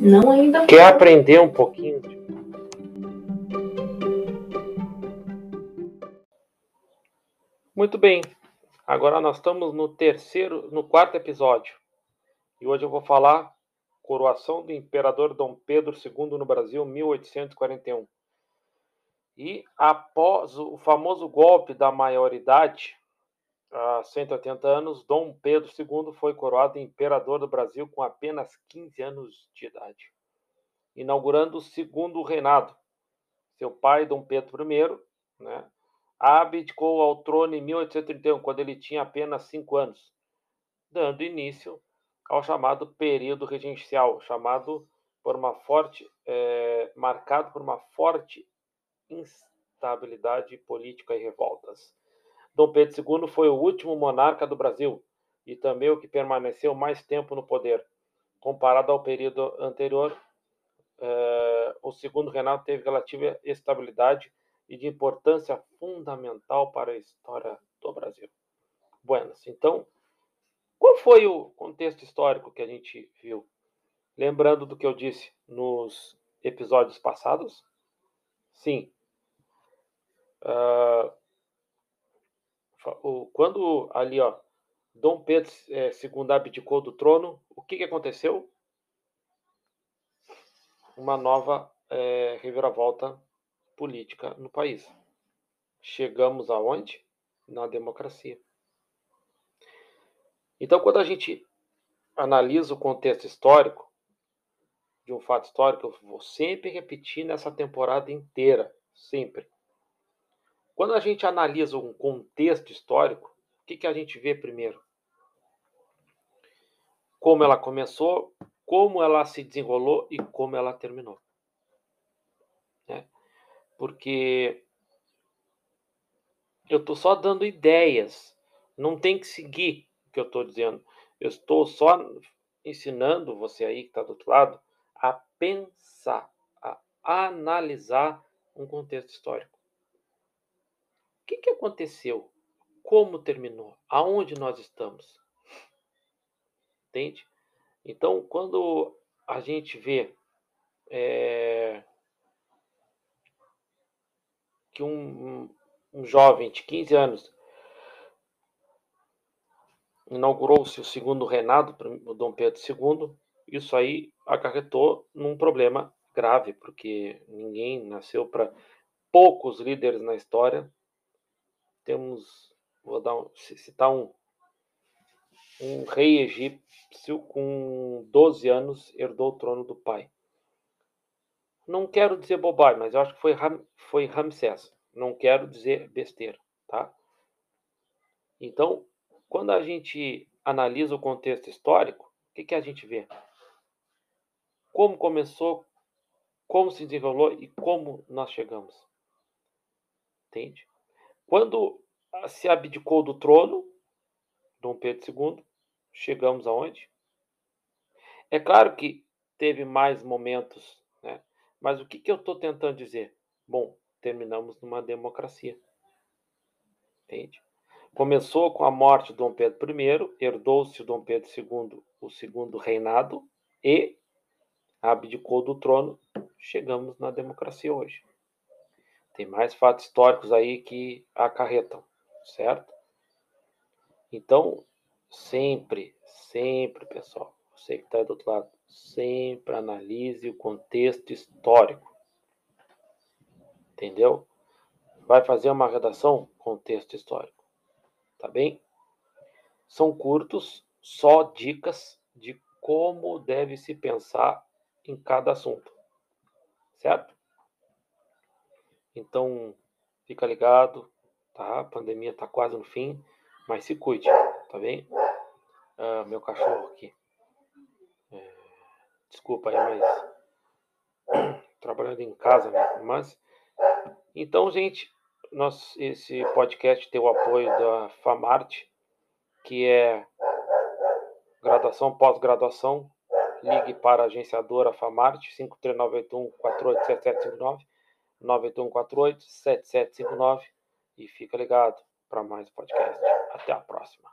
Não ainda. Quer aprender um pouquinho? Muito bem. Agora nós estamos no terceiro, no quarto episódio. E hoje eu vou falar coroação do imperador Dom Pedro II no Brasil, 1841. E após o famoso golpe da maioridade, há 180 anos, Dom Pedro II foi coroado imperador do Brasil com apenas 15 anos de idade, inaugurando o segundo reinado. Seu pai, Dom Pedro I, né, abdicou ao trono em 1831, quando ele tinha apenas 5 anos, dando início ao chamado período regencial, chamado por uma forte, é, marcado por uma forte instabilidade política e revoltas. Dom Pedro II foi o último monarca do Brasil e também o que permaneceu mais tempo no poder. Comparado ao período anterior, eh, o segundo reinado teve relativa estabilidade e de importância fundamental para a história do Brasil. Buenas. Então, qual foi o contexto histórico que a gente viu? Lembrando do que eu disse nos episódios passados? Sim. Uh, quando ali, ó, Dom Pedro é, II abdicou do trono, o que, que aconteceu? Uma nova é, reviravolta política no país. Chegamos aonde? Na democracia. Então, quando a gente analisa o contexto histórico de um fato histórico, eu vou sempre repetir nessa temporada inteira, sempre. Quando a gente analisa um contexto histórico, o que, que a gente vê primeiro? Como ela começou, como ela se desenrolou e como ela terminou. Né? Porque eu estou só dando ideias, não tem que seguir o que eu estou dizendo. Eu estou só ensinando você aí que está do outro lado a pensar, a analisar um contexto histórico que, que aconteceu? Como terminou? Aonde nós estamos? Entende? Então, quando a gente vê é, que um, um, jovem de 15 anos inaugurou-se o segundo reinado, o Dom Pedro II, isso aí acarretou num problema grave, porque ninguém nasceu para poucos líderes na história temos, vou dar citar um, um rei egípcio com 12 anos herdou o trono do pai. Não quero dizer bobagem, mas eu acho que foi, Ram, foi Ramsés. Não quero dizer besteira, tá? Então, quando a gente analisa o contexto histórico, o que, que a gente vê? Como começou, como se desenrolou e como nós chegamos. Entende? Quando se abdicou do trono, Dom Pedro II, chegamos aonde? É claro que teve mais momentos, né? mas o que, que eu estou tentando dizer? Bom, terminamos numa democracia. Entende? Começou com a morte de Dom Pedro I, herdou-se Dom Pedro II o segundo reinado e abdicou do trono. Chegamos na democracia hoje. Tem mais fatos históricos aí que acarretam, certo? Então, sempre, sempre, pessoal, você que está do outro lado, sempre analise o contexto histórico. Entendeu? Vai fazer uma redação? Contexto histórico. Tá bem? São curtos, só dicas de como deve se pensar em cada assunto. Certo? Então, fica ligado, tá? A pandemia tá quase no fim, mas se cuide, tá bem? Ah, meu cachorro aqui. É, desculpa aí, mas trabalhando em casa, né? Mas então, gente, nós, esse podcast tem o apoio da Famarte, que é graduação, pós-graduação. Ligue para a agenciadora Famarte, 53981 487759 9148 7759 e fica ligado para mais podcast. Até a próxima.